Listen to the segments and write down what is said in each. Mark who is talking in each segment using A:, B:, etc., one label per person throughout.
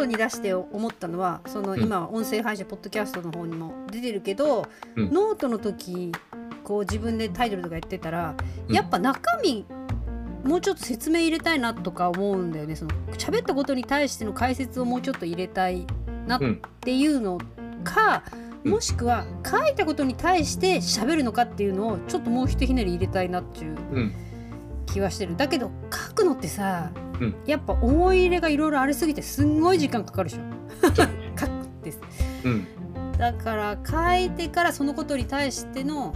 A: トに出して思ったのはその
B: うん。
A: 今は音声配信ポッドキャストの方にも出てるけど、
B: うん。
A: ノートの時こう自分でタイトルとかやってたら、
B: うん。
A: やっぱ中身もうちょっと説明入れたいなとか思うんだよね。その喋ったことに対しての解説をもうちょっと入れたいなっ
B: うん
A: ていうのか、
B: うん。
A: もしくは書いたことに対して喋るのかっていうのをちょっともうひとひねり入れたいなっていう
B: うん。
A: 気はしてる。だけど書くのってさ、
B: うん。
A: やっぱ思い入れがいろいろありすぎてすんごい時間かかるでしょ。書くって。
B: うん。
A: だから書いてからそのことに対しての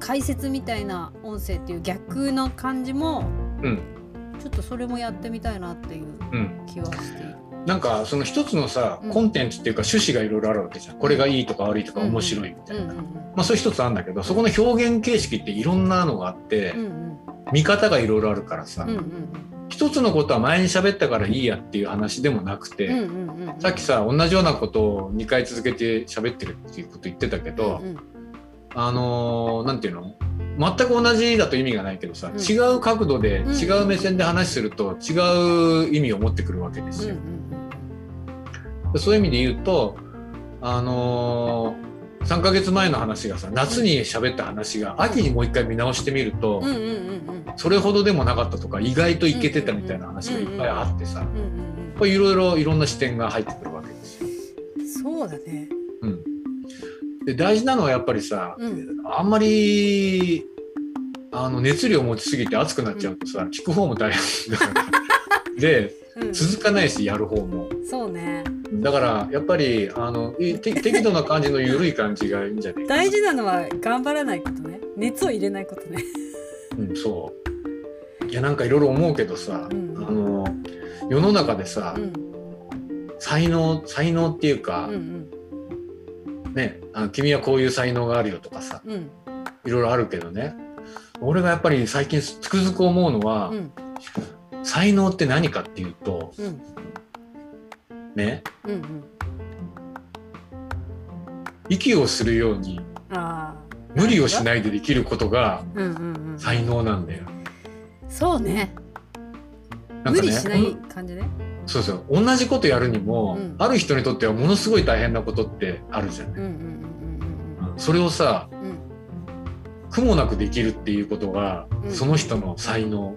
A: 解説みたいな音声っていう逆の感じも
B: うん。
A: ちょっとそれもやってみたいなっていう
B: うん。
A: 気はして。いる。
B: なんかその一つのさ
A: うん。
B: コンテンツっていうか趣旨がいろいろあるわけじゃん。これがいいとか悪いとか面白いみたいな、
A: うんうん
B: まあそういう一つあるんだけどそこの表現形式っていろんなのがあって、
A: うんうん
B: 見方がいろいろあるからさ、
A: うんうん
B: 一つのことは前に喋ったからいいやっていう話でもなくて、
A: うんうんうんうん。
B: さっきさ同じようなことを2回続けて喋ってるっていうこと言ってたけど、
A: うんうん
B: あのーなんていうの？全く同じだと意味がないけどさ、
A: うん。
B: 違う角度で、
A: うん
B: 違う目線で話すると違う意味を持ってくるわけですよ。
A: うんうん
B: そういう意味で言うとあのー3ヶ月前の話がさ夏に喋った話が秋にもう一回見直してみると、
A: うんうんうんうん
B: それほどでもなかったとか意外といけてたみたいな話がいっぱいあってさ、いろいろいろんな視点が入ってくるわけですよ。
A: うんそうだね。
B: うん、で大事なのはやっぱりさ、
A: うん
B: あんまりあの熱量持ちすぎて熱くなっちゃうとさ、聞く方も大変だから。で
A: うん
B: 続かないしやる方も。
A: そうね。
B: だからやっぱりあの適度な感じの緩い感じがいいんじゃない
A: 大事なのは頑張らないことね。熱を入れないことね。
B: うん、そういやなんかいろいろ思うけどさ、
A: うん
B: あの世の中でさ、
A: うん
B: 才能才能っていうか、
A: うん
B: ねあの君はこういう才能があるよとかさ
A: うん
B: いろいろあるけどね俺がやっぱり最近つくづく思うのは、
A: うん
B: 才能って何かっていうと
A: うん
B: ね
A: うんうん。
B: 息をするように。無理をし
A: い。
B: ないでできることが
A: うんうんうん。
B: 才能なんだよ。
A: そうね。
B: なんかね
A: 無理しない感じね。
B: そうそう。同じことやるにも、
A: うん。
B: ある人にとってはものすごい大変なことってあるじゃない。
A: うんうん
B: それをさ苦もなくできるっていうことが、
A: うん。
B: その人の才能。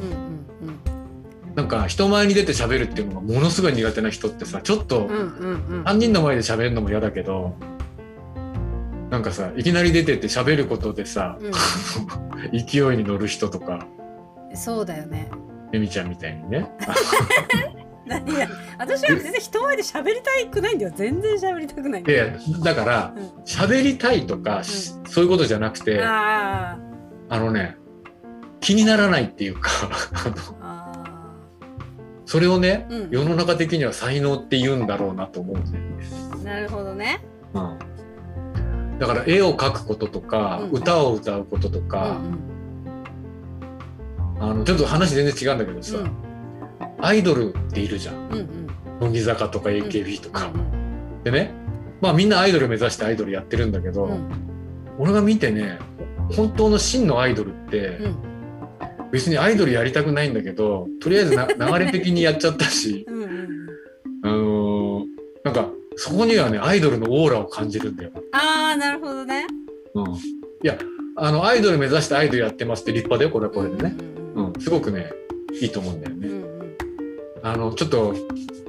A: うんうん
B: なんか人前に出て喋るっていうのがものすごい苦手な人ってさちょっと
A: うんうんうん。うん
B: 3人の前で喋るのも嫌だけどなんかさいきなり出てって喋ることでさ、勢いに乗る人とか。
A: うん。そうだよね。
B: エミちゃんみたいにね
A: 何や私は全然人前で喋りたくないんだよ。全然喋りたくないんだ
B: だから
A: うん
B: 喋りたいとか、しそういうことじゃなくてあ
A: あ
B: のね気にならないっていうか それをね、
A: うん
B: 世の中的には才能って言うんだろうなと思うんだよね。
A: あ。なるほどね。
B: うん、だから絵を描くこととか、
A: うん
B: 歌を歌うことと
A: うん
B: か、あのちょっと話全然違うんだけどさ、
A: うん。
B: アイドルっているじゃん。
A: うんうん。
B: 乃木坂とか AKB とか、
A: うん
B: でねまあみんなアイドル目指してアイドルやってるんだけど、
A: うん。うん
B: 俺が見てね本当の真のアイドルって、
A: うん。
B: 別にアイドルやりたくないんだけどとりあえずな 流れ的にやっちゃったし
A: うんうん
B: あのーなんかそこにはねアイドルのオーラを感じるんだよ。
A: ああなるほどね。
B: うん、いやあのアイドル目指してアイドルやってますって立派だよこれはこれでね、
A: う
B: うんんすごくねいいと思うんだよね。
A: うんうん。
B: あのちょっと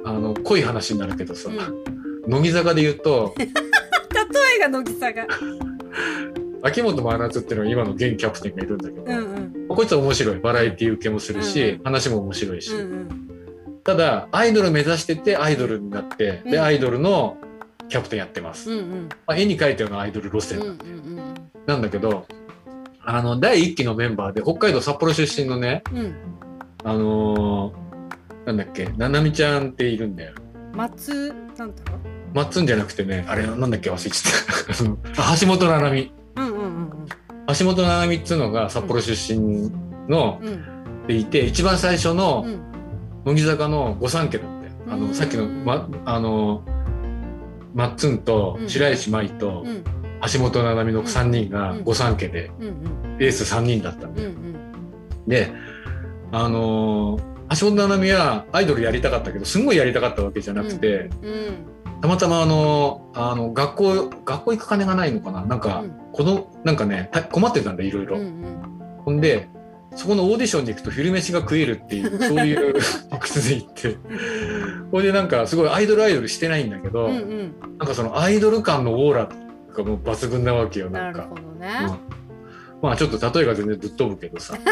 B: あの濃い話になるけどさ、
A: うん。
B: 乃木坂で言うと
A: 例えが乃木坂。
B: 秋元真夏っていうのが今の現キャプテンがいるんだけど、
A: うんうん。
B: こいつは面白い。バラエティ受けもするし、
A: うん
B: 話も面白いし、
A: うんうん。
B: ただアイドル目指しててアイドルになって、
A: うん。
B: でアイドルのキャプテンやってます、
A: うんうん。
B: まあ、絵に描いたようなアイドル路線
A: うんうん。
B: なんだけど、あの第1期のメンバーで北海道札幌出身のね
A: うん。うん。
B: あのーなんだっけななみちゃんっているんだよ。
A: 松なんだろ
B: マッツンじゃなくてねあれなんだっけ忘れちゃった。あ橋本七海。
A: う。うんうんうん。
B: 橋本七海っつうのが札幌出身の、
A: うん。
B: でいて一番最初の
A: うん。
B: 乃木坂の御三家だったよ。あ
A: うん。
B: のさっきのまあのマッツンと
A: うん。
B: 白石麻衣と
A: うん
B: 橋本七海の3人が
A: うん。
B: 御三家でエース3人だったんだよ。
A: うんうん。
B: であのー橋本奈々美はアイドルやりたかったけどすんごいやりたかったわけじゃなくて、
A: うん
B: たまたまあのあの学校学校行く金がないのかな？なんか、
A: うん。
B: このなんかねた困ってたんだいろいろ。
A: うんうん。
B: ほんでそこのオーディションに行くと昼飯が食えるっていうそういう 理屈で行って。ほいでなんかすごいアイドルアイドルしてないんだけど、
A: うんうん。
B: なんかそのアイドル感のオーラがもう抜群なわけよなか。
A: なんるほどね、
B: うん。まあちょっと例えが全然ぶっ飛ぶけどさ。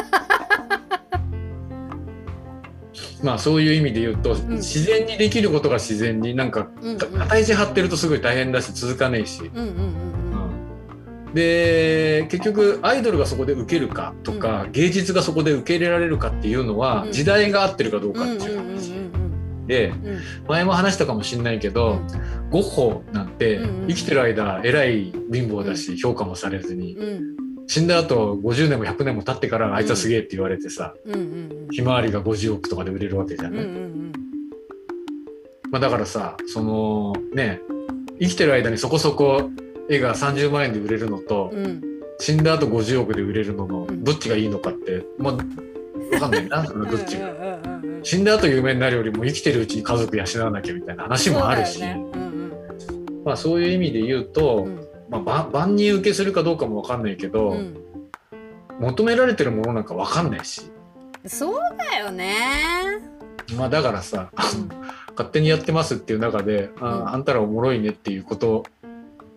B: まあそういう意味で言うと、
A: ん。
B: 自然にできることが自然になんか
A: うんうん
B: 片意地張ってるとすごい大変だし続かねえし、
A: うんうんうん
B: で結局アイドルがそこで受けるかとか、芸術がそこで受け入れられるかっていうのは、
A: うん。
B: 時代が合ってるかどうかっていう。
A: うん
B: で
A: うん。
B: 前も話したかもしれないけど、ゴッホなんて生きてる間えらい貧乏だし、評価もされずに。
A: うん。
B: 死んだ後50年も100年も経ってからあいつはすげえって言われてさ、ひまわりが50億とかで売れるわけじゃ
A: うん
B: ない、
A: うん。
B: まあ、だからさそのね生きてる間にそこそこ絵が30万円で売れるのと、
A: うん。うん
B: 死んだ後50億で売れるのの
A: うん。
B: どっちがいいのかって、まあ分かんない。などっちが。死んだ後有名になるよりも生きてるうちに家族養わなきゃみたいな話もあるし。
A: そう
B: まあ、そういう意味で言うと、
A: うん。
B: まあ、ば万人受けするかどうかも分かんないけど、
A: うん。
B: 求められてるものなんか分かんないし、
A: そうだよね。
B: まあ、だからさ、
A: うん。
B: 勝手にやってますっていう中で、あ
A: うん。
B: あんたらおもろいねっていうこと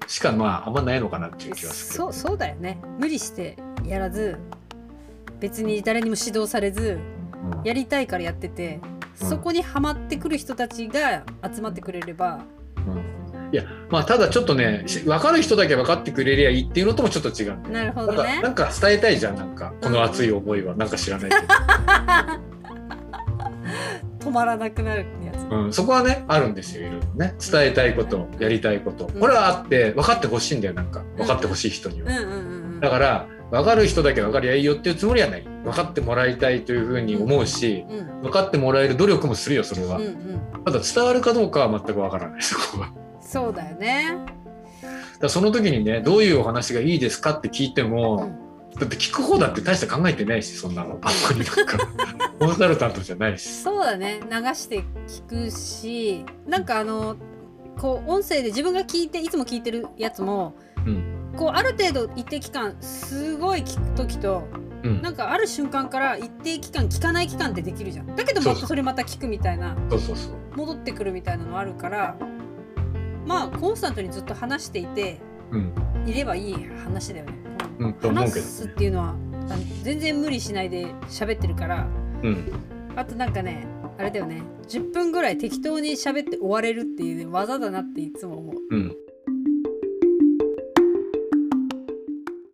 B: しかまああんまないのかなっていう気がする。
A: そうそうだよね。無理してやらず別に誰にも指導されず
B: うん
A: やりたいからやってて、
B: うん。
A: そこにはまってくる人たちが集まってくれれば
B: うん。いやまあただちょっとねし分かる人だけ分かってくれりゃいいっていうのともちょっと違う
A: なるほどね。
B: かなんか伝えたいじゃんなんかこの熱い思いは。なんか知らないけど、
A: 止まらなくなるやつ。
B: うん、そこはねあるんですよいろいろね。伝えたいことやりたいこと。これはあって分かってほしいんだよなんか。分かってほしい人には。
A: うんうんうんうん。
B: だから分かる人だけ分かりゃいいよっていうつもりはない。分かってもらいたいというふうに思うし
A: うん。
B: 分かってもらえる努力もするよそれは。
A: うん。うん
B: ただ伝わるかどうかは全く分からないそこは。
A: そうだよね。
B: だその時にねどういうお話がいいですかって聞いても、だって聞く方だって大して考えてないしそんなの。あんまりなんか。コンサルタントじゃないし。
A: そうだね。流して聞くしなんかあのこう音声で自分が聞いていつも聞いてるやつも
B: うん
A: こうある程度一定期間すごい聞く時と
B: うん、
A: なんかある瞬間から一定期間聞かない期間ってできるじゃん。だけど
B: そうそう。
A: またそれまた聞くみたいな。戻ってくるみたいなのあるからまあコンスタントにずっと話していて
B: うん。
A: いればいい話だよね。
B: うん
A: 話すっていうのは全然無理しないで喋ってるから。
B: うん。
A: あとなんかねあれだよね。10分ぐらい適当に喋って終われるっていう、ね、技だなっていつも思う。
B: うん